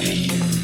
You.